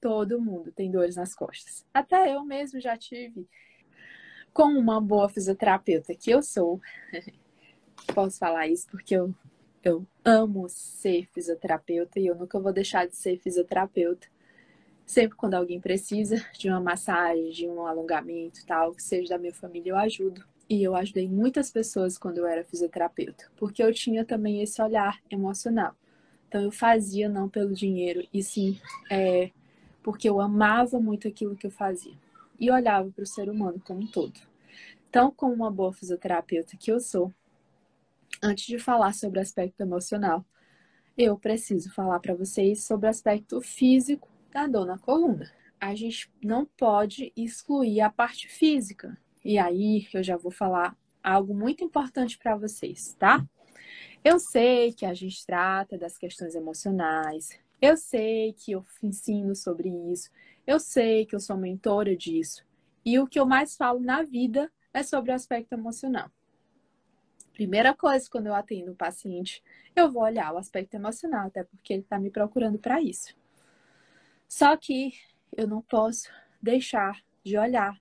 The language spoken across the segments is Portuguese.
Todo mundo tem dores nas costas. Até eu mesmo já tive. Com uma boa fisioterapeuta que eu sou, posso falar isso porque eu, eu amo ser fisioterapeuta e eu nunca vou deixar de ser fisioterapeuta. Sempre quando alguém precisa de uma massagem, de um alongamento tal, que seja da minha família, eu ajudo. E eu ajudei muitas pessoas quando eu era fisioterapeuta, porque eu tinha também esse olhar emocional. Então eu fazia não pelo dinheiro, e sim é, porque eu amava muito aquilo que eu fazia. E olhava para o ser humano como um todo. Então, como uma boa fisioterapeuta que eu sou, antes de falar sobre o aspecto emocional, eu preciso falar para vocês sobre o aspecto físico da dor na coluna. A gente não pode excluir a parte física. E aí eu já vou falar algo muito importante para vocês, tá? Eu sei que a gente trata das questões emocionais, eu sei que eu ensino sobre isso, eu sei que eu sou mentora disso. E o que eu mais falo na vida é sobre o aspecto emocional. Primeira coisa, quando eu atendo o paciente, eu vou olhar o aspecto emocional, até porque ele está me procurando para isso. Só que eu não posso deixar de olhar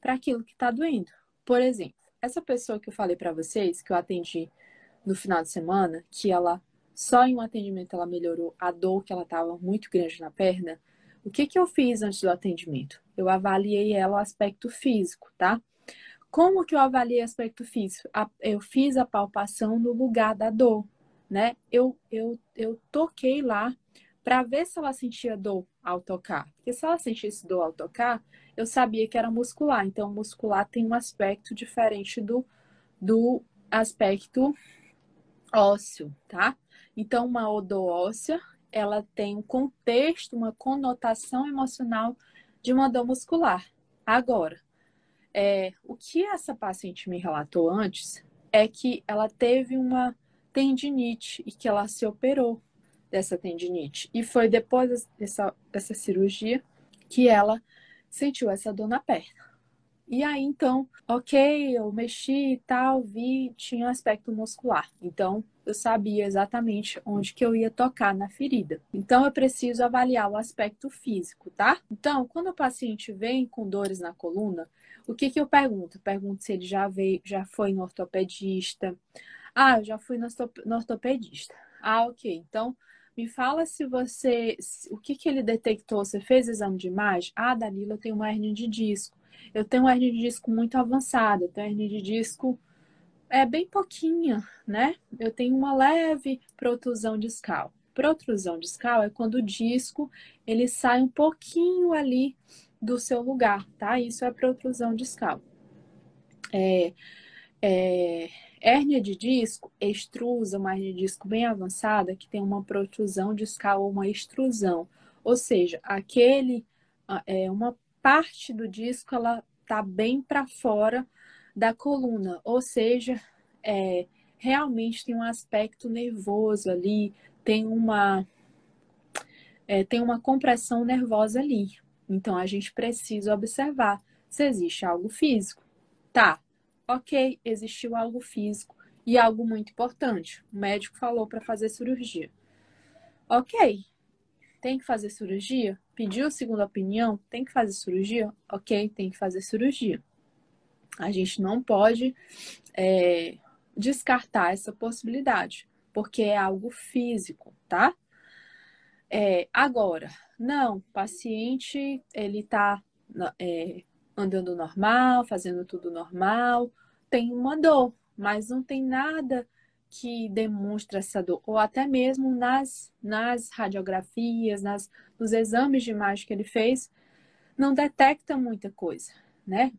para aquilo que está doendo. Por exemplo, essa pessoa que eu falei para vocês, que eu atendi no final de semana, que ela só em um atendimento ela melhorou a dor que ela estava muito grande na perna, o que, que eu fiz antes do atendimento? Eu avaliei ela o aspecto físico, tá? Como que eu avaliei o aspecto físico? Eu fiz a palpação no lugar da dor, né? Eu, eu, eu toquei lá para ver se ela sentia dor ao tocar. Porque se ela sentisse dor ao tocar, eu sabia que era muscular. Então, muscular tem um aspecto diferente do, do aspecto ósseo, tá? Então, uma dor óssea, ela tem um contexto, uma conotação emocional de uma dor muscular. Agora, é, o que essa paciente me relatou antes é que ela teve uma tendinite e que ela se operou dessa tendinite. E foi depois dessa, dessa cirurgia que ela sentiu essa dor na perna. E aí, então, ok, eu mexi e tal, vi, tinha um aspecto muscular. Então, eu sabia exatamente onde que eu ia tocar na ferida. Então, eu preciso avaliar o aspecto físico, tá? Então, quando o paciente vem com dores na coluna, o que que eu pergunto? Eu pergunto se ele já veio, já foi no ortopedista. Ah, eu já fui no ortopedista. Ah, ok. Então, me fala se você. O que, que ele detectou? Você fez exame de imagem? Ah, Danilo, eu tenho uma hernia de disco. Eu tenho uma hernia de disco muito avançada. Eu tenho hernia de disco é bem pouquinha, né? Eu tenho uma leve protrusão discal. Protrusão discal é quando o disco ele sai um pouquinho ali do seu lugar, tá? Isso é protrusão discal. É, é, hérnia de disco, extrusa, uma hérnia de disco bem avançada, que tem uma protrusão discal ou uma extrusão. Ou seja, aquele, é, uma parte do disco, ela tá bem para fora da coluna, ou seja, é, realmente tem um aspecto nervoso ali, tem uma, é, tem uma compressão nervosa ali. Então a gente precisa observar se existe algo físico. Tá, ok, existiu algo físico e algo muito importante. O médico falou para fazer cirurgia. Ok, tem que fazer cirurgia? Pediu segunda opinião? Tem que fazer cirurgia? Ok, tem que fazer cirurgia. A gente não pode é, descartar essa possibilidade, porque é algo físico, tá? É, agora, não, paciente ele tá é, andando normal, fazendo tudo normal, tem uma dor, mas não tem nada que demonstre essa dor, ou até mesmo nas, nas radiografias, nas, nos exames de imagem que ele fez, não detecta muita coisa, né?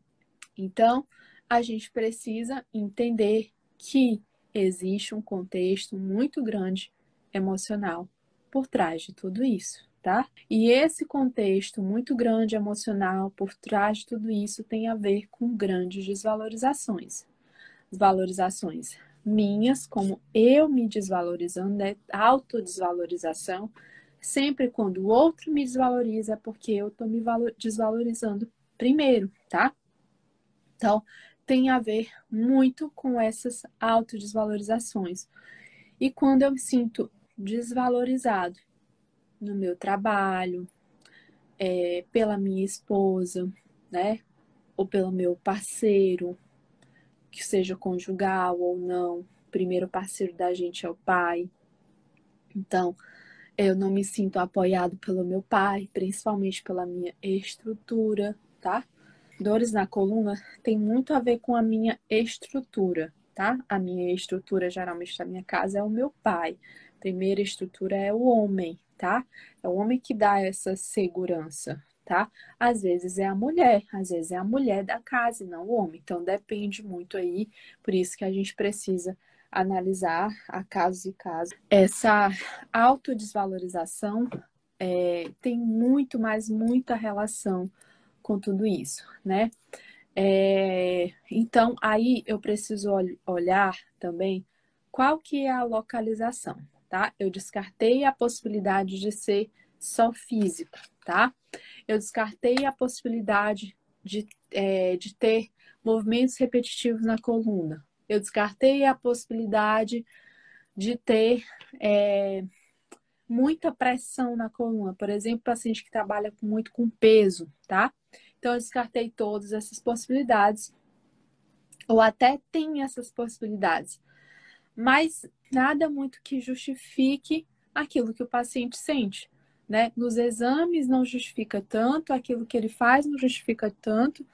Então, a gente precisa entender que existe um contexto muito grande emocional por trás de tudo isso tá? E esse contexto muito grande emocional por trás de tudo isso tem a ver com grandes desvalorizações. Valorizações minhas, como eu me desvalorizando, né? autodesvalorização. Sempre quando o outro me desvaloriza, é porque eu tô me desvalorizando primeiro, tá? Então, tem a ver muito com essas autodesvalorizações. E quando eu me sinto desvalorizado no meu trabalho, é, pela minha esposa, né? Ou pelo meu parceiro, que seja conjugal ou não. O primeiro parceiro da gente é o pai. Então, eu não me sinto apoiado pelo meu pai, principalmente pela minha estrutura, tá? Dores na coluna tem muito a ver com a minha estrutura, tá? A minha estrutura, geralmente, da minha casa é o meu pai. Primeira estrutura é o homem, tá? É o homem que dá essa segurança, tá? Às vezes é a mulher, às vezes é a mulher da casa e não o homem. Então depende muito aí, por isso que a gente precisa analisar a casos e casos. Essa autodesvalorização é, tem muito, mas muita relação com tudo isso, né? É, então, aí eu preciso olhar também qual que é a localização, tá? Eu descartei a possibilidade de ser só físico, tá? Eu descartei a possibilidade de, é, de ter movimentos repetitivos na coluna. Eu descartei a possibilidade de ter é, muita pressão na coluna. Por exemplo, paciente que trabalha muito com peso, tá? Então, eu descartei todas essas possibilidades, ou até tem essas possibilidades, mas nada muito que justifique aquilo que o paciente sente. Né? Nos exames não justifica tanto, aquilo que ele faz não justifica tanto,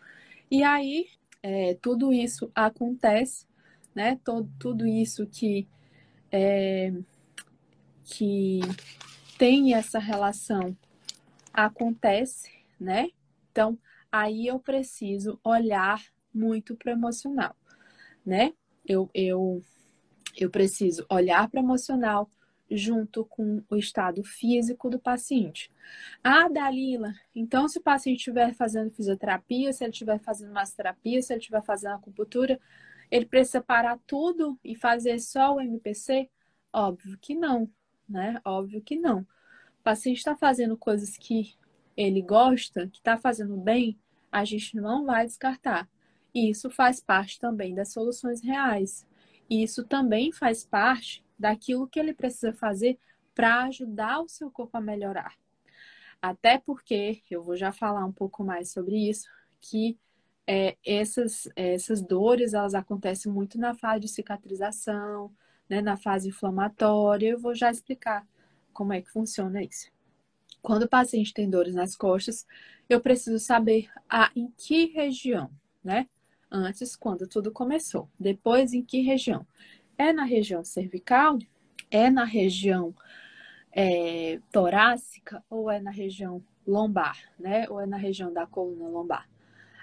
e aí é, tudo isso acontece, né? Todo, tudo isso que, é, que tem essa relação acontece, né? Então, aí eu preciso olhar muito para emocional, né? Eu, eu, eu preciso olhar para emocional junto com o estado físico do paciente. Ah, Dalila, então se o paciente estiver fazendo fisioterapia, se ele estiver fazendo massoterapia, se ele estiver fazendo acupuntura, ele precisa parar tudo e fazer só o MPC? Óbvio que não, né? Óbvio que não. O paciente está fazendo coisas que ele gosta, que está fazendo bem, a gente não vai descartar. E isso faz parte também das soluções reais. E isso também faz parte daquilo que ele precisa fazer para ajudar o seu corpo a melhorar. Até porque, eu vou já falar um pouco mais sobre isso, que é, essas, essas dores, elas acontecem muito na fase de cicatrização, né, na fase inflamatória. Eu vou já explicar como é que funciona isso. Quando o paciente tem dores nas costas, eu preciso saber a, em que região, né? Antes, quando tudo começou. Depois, em que região? É na região cervical? É na região é, torácica? Ou é na região lombar, né? Ou é na região da coluna lombar?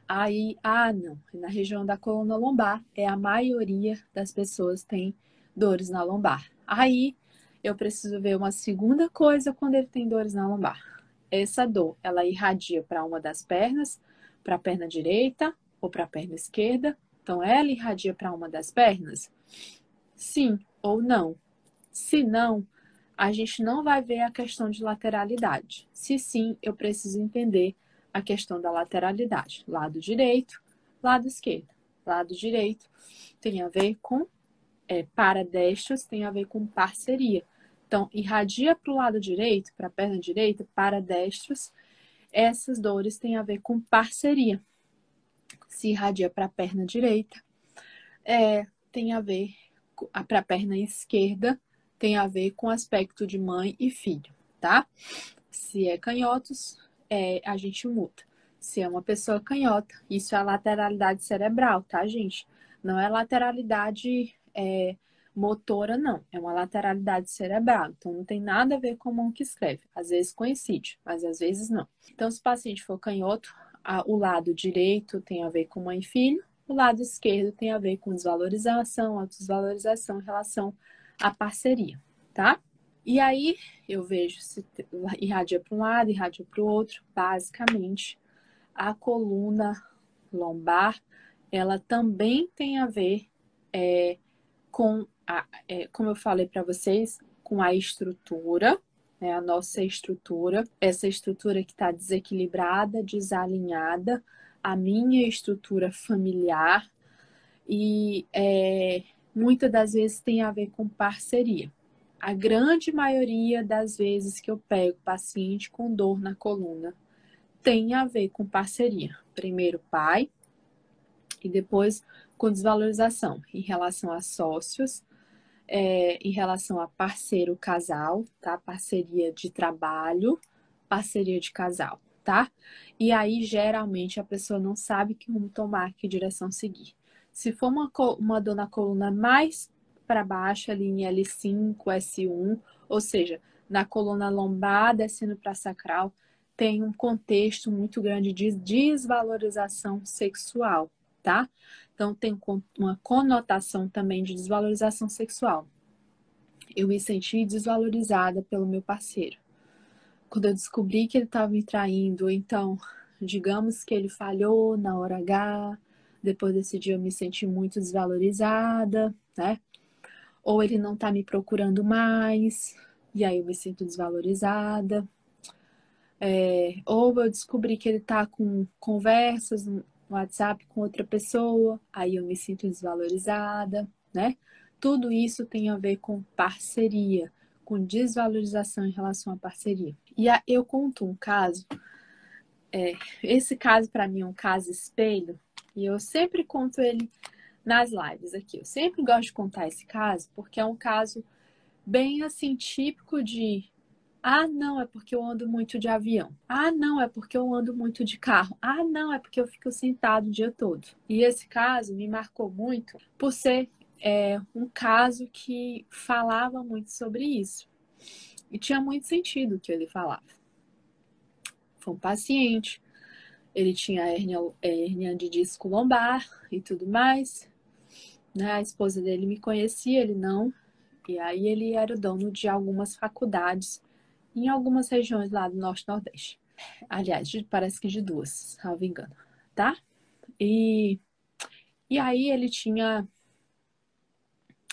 Aí, ah, não. Na região da coluna lombar, é a maioria das pessoas tem dores na lombar. Aí, eu preciso ver uma segunda coisa quando ele tem dores na lombar. Essa dor, ela irradia para uma das pernas, para a perna direita ou para a perna esquerda. Então, ela irradia para uma das pernas? Sim ou não. Se não, a gente não vai ver a questão de lateralidade. Se sim, eu preciso entender a questão da lateralidade. Lado direito, lado esquerdo. Lado direito tem a ver com é, paradestros, tem a ver com parceria. Então, irradia para o lado direito, para a perna direita, para destros, essas dores têm a ver com parceria. Se irradia para a perna direita, é, tem a ver para a perna esquerda, tem a ver com aspecto de mãe e filho, tá? Se é canhotos, é, a gente muda. Se é uma pessoa canhota, isso é a lateralidade cerebral, tá, gente? Não é lateralidade é, motora, não. É uma lateralidade cerebral. Então, não tem nada a ver com a mão que escreve. Às vezes coincide, mas às vezes não. Então, se o paciente for canhoto, a, o lado direito tem a ver com mãe e filho, o lado esquerdo tem a ver com desvalorização, autodesvalorização em relação à parceria, tá? E aí, eu vejo se irradia para um lado, irradia para o outro. Basicamente, a coluna lombar, ela também tem a ver é, com a, é, como eu falei para vocês, com a estrutura, né, a nossa estrutura, essa estrutura que está desequilibrada, desalinhada, a minha estrutura familiar, e é, muitas das vezes tem a ver com parceria. A grande maioria das vezes que eu pego paciente com dor na coluna tem a ver com parceria. Primeiro, pai, e depois com desvalorização em relação a sócios, é, em relação a parceiro casal, tá? Parceria de trabalho, parceria de casal, tá? E aí, geralmente, a pessoa não sabe que rumo tomar, que direção seguir. Se for uma, uma dor na coluna mais para baixo, ali em L5, S1, ou seja, na coluna lombar, descendo para sacral, tem um contexto muito grande de desvalorização sexual, tá? Então tem uma conotação também de desvalorização sexual. Eu me senti desvalorizada pelo meu parceiro. Quando eu descobri que ele estava me traindo, então, digamos que ele falhou na hora H, depois desse dia eu me senti muito desvalorizada, né? Ou ele não está me procurando mais, e aí eu me sinto desvalorizada. É, ou eu descobri que ele está com conversas no WhatsApp com outra pessoa, aí eu me sinto desvalorizada, né? Tudo isso tem a ver com parceria, com desvalorização em relação à parceria. E a, eu conto um caso, é, esse caso para mim é um caso espelho, e eu sempre conto ele nas lives aqui. Eu sempre gosto de contar esse caso porque é um caso bem assim típico de ah, não, é porque eu ando muito de avião. Ah, não, é porque eu ando muito de carro. Ah, não, é porque eu fico sentado o dia todo. E esse caso me marcou muito por ser é, um caso que falava muito sobre isso. E tinha muito sentido o que ele falava. Foi um paciente, ele tinha hérnia, hérnia de disco lombar e tudo mais. Né? A esposa dele me conhecia, ele não. E aí ele era o dono de algumas faculdades em algumas regiões lá do Norte Nordeste. Aliás, parece que de duas, salvo engano, tá? E, e aí ele tinha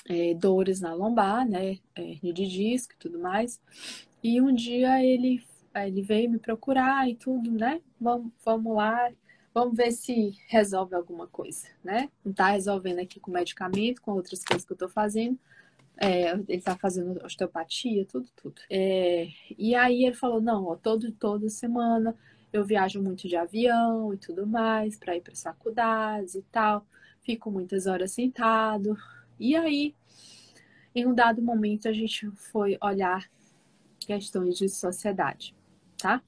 é, dores na lombar, né? Hernia de disco e tudo mais. E um dia ele, ele veio me procurar e tudo, né? Vamos, vamos lá, vamos ver se resolve alguma coisa, né? Não tá resolvendo aqui com medicamento, com outras coisas que eu tô fazendo, é, ele tá fazendo osteopatia, tudo, tudo. É, e aí ele falou, não, ó, todo, toda semana eu viajo muito de avião e tudo mais, para ir para faculdades e tal. Fico muitas horas sentado. E aí, em um dado momento, a gente foi olhar questões de sociedade, tá?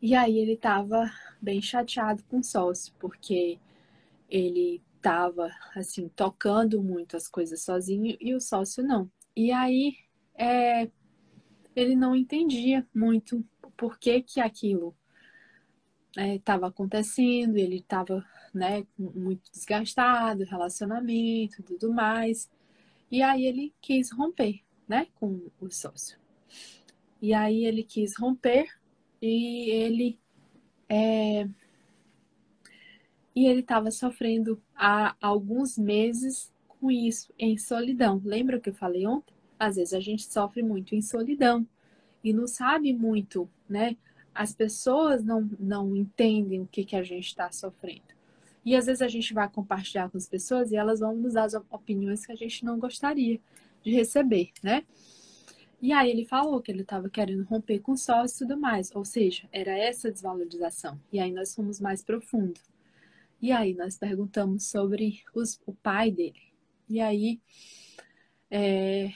E aí ele tava bem chateado com o sócio, porque ele estava assim tocando muito as coisas sozinho e o sócio não. E aí é, ele não entendia muito por que que aquilo estava é, acontecendo, ele estava né, muito desgastado, relacionamento, tudo mais. E aí ele quis romper, né, com o sócio. E aí ele quis romper e ele é, e ele estava sofrendo há alguns meses com isso, em solidão. Lembra que eu falei ontem? Às vezes a gente sofre muito em solidão e não sabe muito, né? As pessoas não, não entendem o que, que a gente está sofrendo. E às vezes a gente vai compartilhar com as pessoas e elas vão nos dar opiniões que a gente não gostaria de receber, né? E aí ele falou que ele estava querendo romper com o sócio e tudo mais. Ou seja, era essa desvalorização. E aí nós fomos mais profundo. E aí nós perguntamos sobre os, o pai dele. E aí é,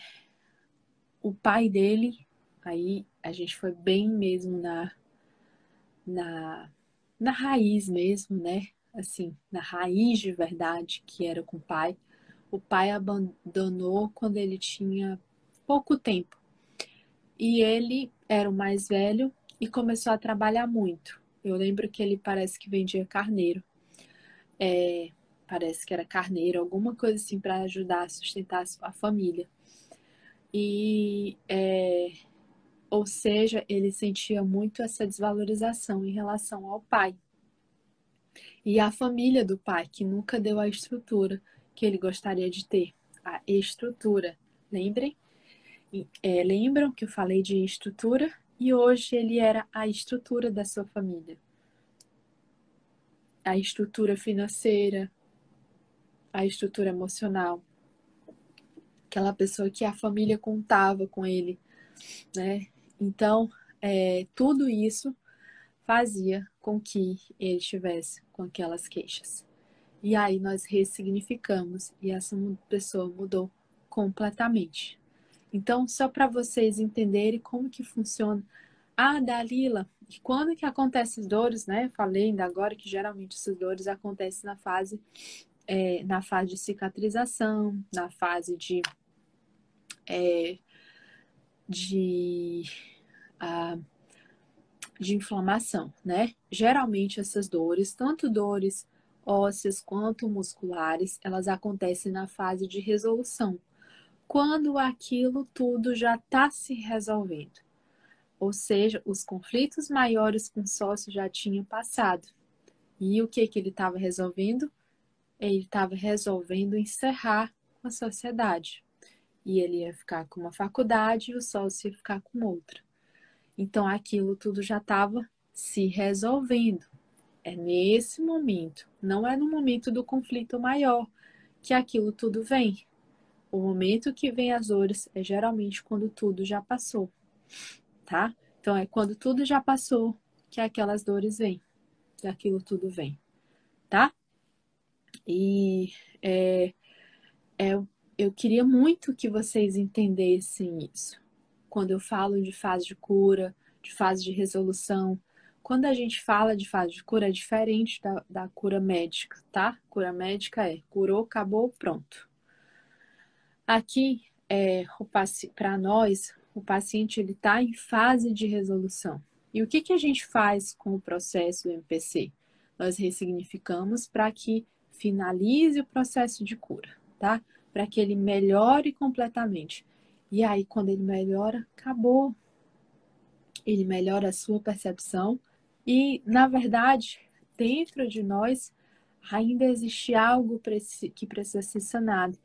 o pai dele, aí a gente foi bem mesmo na, na, na raiz mesmo, né? Assim, na raiz de verdade que era com o pai. O pai abandonou quando ele tinha pouco tempo. E ele era o mais velho e começou a trabalhar muito. Eu lembro que ele parece que vendia carneiro é, parece que era carneiro, alguma coisa assim para ajudar a sustentar a família. E, é, ou seja, ele sentia muito essa desvalorização em relação ao pai. E a família do pai, que nunca deu a estrutura que ele gostaria de ter. A estrutura. Lembrem? É, lembram que eu falei de estrutura? E hoje ele era a estrutura da sua família a estrutura financeira, a estrutura emocional. Aquela pessoa que a família contava com ele, né? Então, é, tudo isso fazia com que ele estivesse com aquelas queixas. E aí nós ressignificamos e essa pessoa mudou completamente. Então, só para vocês entenderem como que funciona. Ah, Dalila, e quando que acontecem as dores, né? Falei ainda agora que geralmente essas dores acontecem na fase, é, na fase de cicatrização, na fase de, é, de, uh, de inflamação, né? Geralmente essas dores, tanto dores ósseas quanto musculares, elas acontecem na fase de resolução quando aquilo tudo já está se resolvendo. Ou seja, os conflitos maiores com o sócio já tinham passado. E o que, que ele estava resolvendo? Ele estava resolvendo encerrar a sociedade. E ele ia ficar com uma faculdade e o sócio ia ficar com outra. Então aquilo tudo já estava se resolvendo. É nesse momento, não é no momento do conflito maior que aquilo tudo vem. O momento que vem as dores é geralmente quando tudo já passou, tá? Então é quando tudo já passou que aquelas dores vêm, que aquilo tudo vem, tá? E é, é, eu queria muito que vocês entendessem isso. Quando eu falo de fase de cura, de fase de resolução, quando a gente fala de fase de cura, é diferente da, da cura médica, tá? Cura médica é curou, acabou, pronto. Aqui, é, para nós, o paciente ele está em fase de resolução. E o que, que a gente faz com o processo do MPC? Nós ressignificamos para que finalize o processo de cura, tá? Para que ele melhore completamente. E aí, quando ele melhora, acabou. Ele melhora a sua percepção. E, na verdade, dentro de nós ainda existe algo que precisa ser sanado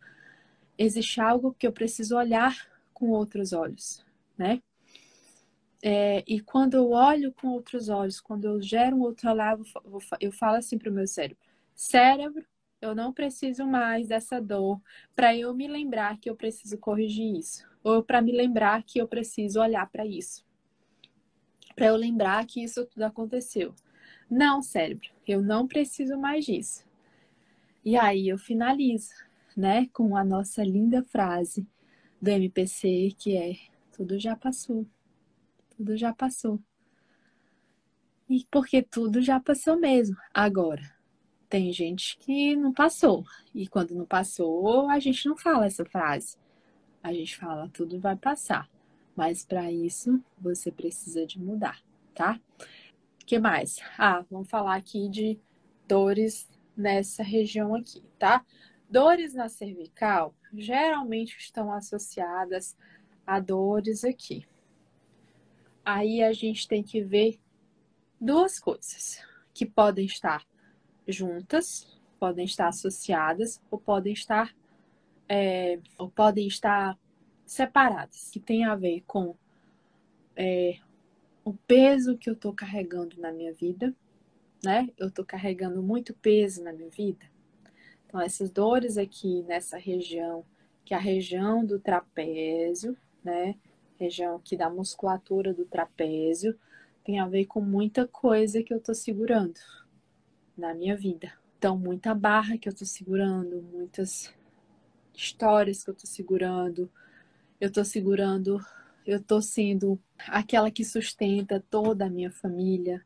existe algo que eu preciso olhar com outros olhos, né? É, e quando eu olho com outros olhos, quando eu gero um outro olhar, eu falo assim para o meu cérebro: cérebro, eu não preciso mais dessa dor para eu me lembrar que eu preciso corrigir isso, ou para me lembrar que eu preciso olhar para isso, para eu lembrar que isso tudo aconteceu. Não, cérebro, eu não preciso mais disso. E aí eu finalizo né, com a nossa linda frase do MPC, que é: tudo já passou, tudo já passou. E porque tudo já passou mesmo. Agora, tem gente que não passou. E quando não passou, a gente não fala essa frase. A gente fala: tudo vai passar. Mas para isso, você precisa de mudar, tá? que mais? Ah, vamos falar aqui de dores nessa região aqui, tá? Dores na cervical geralmente estão associadas a dores aqui. Aí a gente tem que ver duas coisas que podem estar juntas, podem estar associadas ou podem estar é, ou podem estar separadas, que tem a ver com é, o peso que eu estou carregando na minha vida, né? Eu estou carregando muito peso na minha vida. Então, essas dores aqui nessa região, que é a região do trapézio, né? Região aqui da musculatura do trapézio, tem a ver com muita coisa que eu tô segurando na minha vida. Então, muita barra que eu tô segurando, muitas histórias que eu tô segurando. Eu tô segurando, eu tô sendo aquela que sustenta toda a minha família.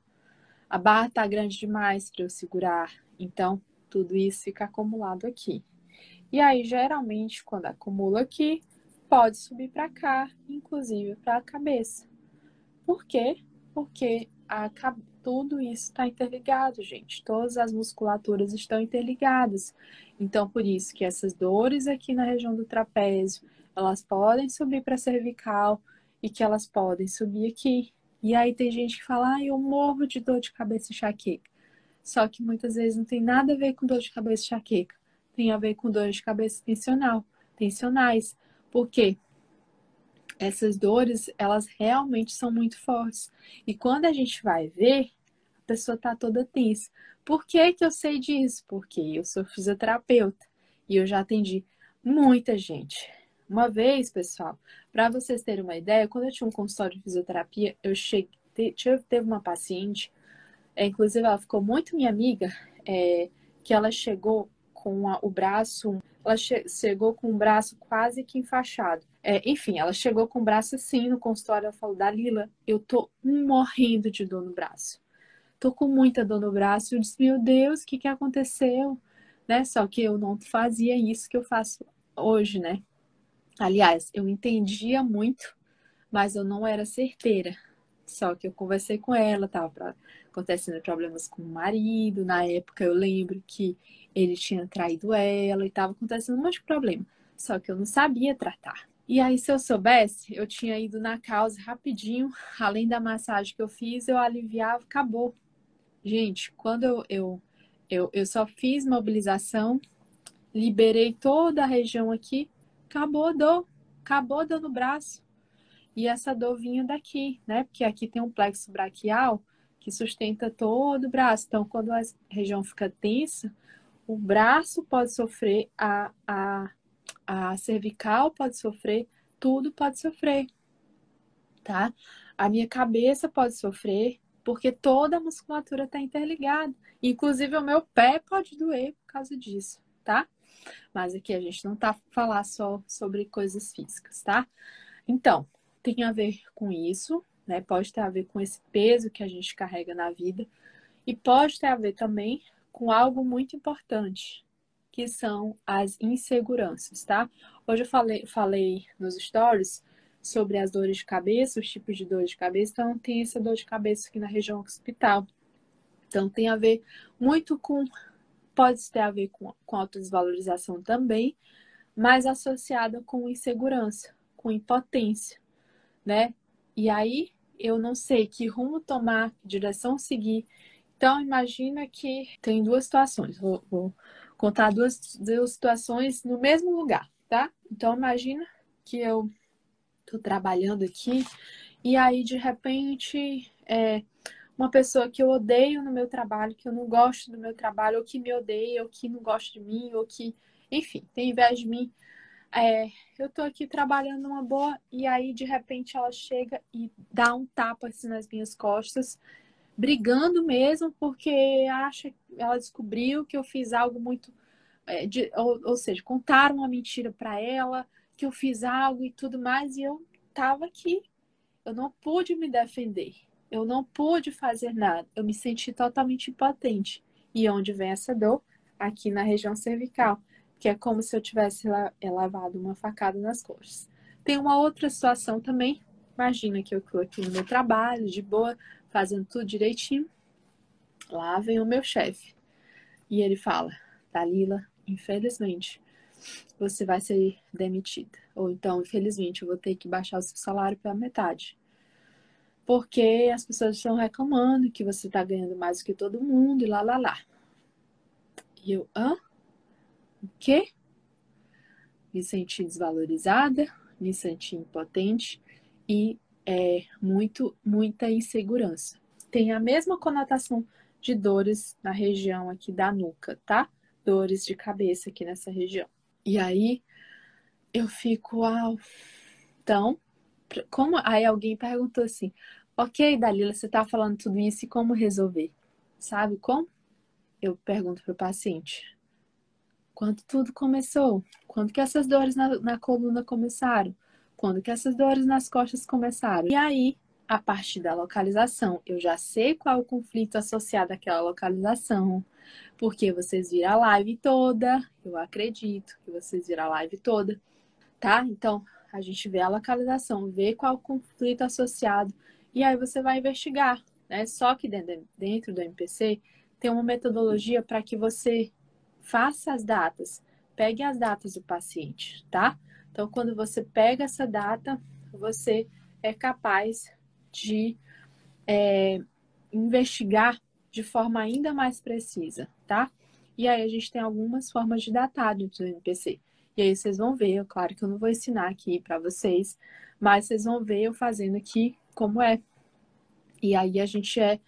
A barra tá grande demais para eu segurar. Então, tudo isso fica acumulado aqui. E aí, geralmente, quando acumula aqui, pode subir para cá, inclusive para a cabeça. Por quê? Porque a, tudo isso está interligado, gente. Todas as musculaturas estão interligadas. Então, por isso que essas dores aqui na região do trapézio, elas podem subir para a cervical e que elas podem subir aqui. E aí tem gente que fala, ah, eu morro de dor de cabeça e enxaqueca. Só que muitas vezes não tem nada a ver com dor de cabeça e enxaqueca. Tem a ver com dor de cabeça tensional, tensionais. Por quê? Essas dores, elas realmente são muito fortes. E quando a gente vai ver, a pessoa tá toda tensa. Por que que eu sei disso? Porque eu sou fisioterapeuta e eu já atendi muita gente. Uma vez, pessoal, para vocês terem uma ideia, quando eu tinha um consultório de fisioterapia, eu cheguei, teve uma paciente é, inclusive ela ficou muito minha amiga, é, que ela chegou com a, o braço, ela che chegou com o braço quase que enfaixado. É, enfim, ela chegou com o braço assim no consultório, ela falou, Dalila, eu tô morrendo de dor no braço. Tô com muita dor no braço. Eu disse, meu Deus, o que que aconteceu? Né? Só que eu não fazia isso que eu faço hoje, né? Aliás, eu entendia muito, mas eu não era certeira. Só que eu conversei com ela, tava acontecendo problemas com o marido. Na época eu lembro que ele tinha traído ela e tava acontecendo um monte de problema. Só que eu não sabia tratar. E aí, se eu soubesse, eu tinha ido na causa rapidinho, além da massagem que eu fiz, eu aliviava, acabou. Gente, quando eu, eu, eu, eu só fiz mobilização, liberei toda a região aqui, acabou a dor, acabou a dor no braço. E essa dor vinha daqui, né? Porque aqui tem um plexo braquial que sustenta todo o braço. Então, quando a região fica tensa, o braço pode sofrer, a, a, a cervical pode sofrer, tudo pode sofrer, tá? A minha cabeça pode sofrer, porque toda a musculatura está interligada. Inclusive, o meu pé pode doer por causa disso, tá? Mas aqui a gente não tá falar só sobre coisas físicas, tá? Então, tem a ver com isso, né? Pode ter a ver com esse peso que a gente carrega na vida e pode ter a ver também com algo muito importante, que são as inseguranças, tá? Hoje eu falei, falei nos stories sobre as dores de cabeça, os tipos de dores de cabeça. Então, tem essa dor de cabeça aqui na região occipital. Então, tem a ver muito com. Pode ter a ver com, com autodesvalorização também, mas associada com insegurança, com impotência, né? E aí, eu não sei que rumo tomar, que direção seguir. Então, imagina que tem duas situações. Vou, vou contar duas, duas situações no mesmo lugar, tá? Então, imagina que eu tô trabalhando aqui, e aí de repente é, uma pessoa que eu odeio no meu trabalho, que eu não gosto do meu trabalho, ou que me odeia, ou que não gosta de mim, ou que, enfim, tem inveja de mim. É, eu tô aqui trabalhando numa boa, e aí de repente ela chega e dá um tapa assim nas minhas costas, brigando mesmo, porque acha, ela descobriu que eu fiz algo muito. É, de, ou, ou seja, contaram uma mentira para ela, que eu fiz algo e tudo mais, e eu estava aqui. Eu não pude me defender. Eu não pude fazer nada. Eu me senti totalmente impotente. E onde vem essa dor? Aqui na região cervical, que é como se eu tivesse lavado uma facada nas costas. Tem uma outra situação também. Imagina que eu estou aqui no meu trabalho, de boa, fazendo tudo direitinho. Lá vem o meu chefe. E ele fala: Dalila, infelizmente, você vai ser demitida. Ou então, infelizmente, eu vou ter que baixar o seu salário pela metade. Porque as pessoas estão reclamando que você está ganhando mais do que todo mundo e lá, lá, lá. E eu, hã? O quê? Me senti desvalorizada, me senti impotente e é, muito, muita insegurança. Tem a mesma conotação de dores na região aqui da nuca, tá? Dores de cabeça aqui nessa região. E aí eu fico, uau. Então, como aí alguém perguntou assim: "OK, Dalila, você tá falando tudo isso e como resolver?" Sabe como? Eu pergunto pro paciente: "Quando tudo começou? Quando que essas dores na, na coluna começaram? Quando que essas dores nas costas começaram?" E aí a partir da localização. Eu já sei qual é o conflito associado àquela localização, porque vocês viram a live toda, eu acredito que vocês viram a live toda, tá? Então, a gente vê a localização, vê qual é o conflito associado, e aí você vai investigar, né? Só que dentro do MPC tem uma metodologia para que você faça as datas, pegue as datas do paciente, tá? Então, quando você pega essa data, você é capaz de é, investigar de forma ainda mais precisa, tá? E aí a gente tem algumas formas de datar dentro do NPC. E aí vocês vão ver, claro que eu não vou ensinar aqui para vocês, mas vocês vão ver eu fazendo aqui como é. E aí a gente é,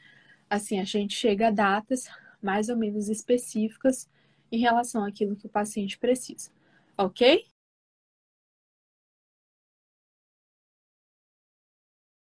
assim, a gente chega a datas mais ou menos específicas em relação àquilo que o paciente precisa, ok?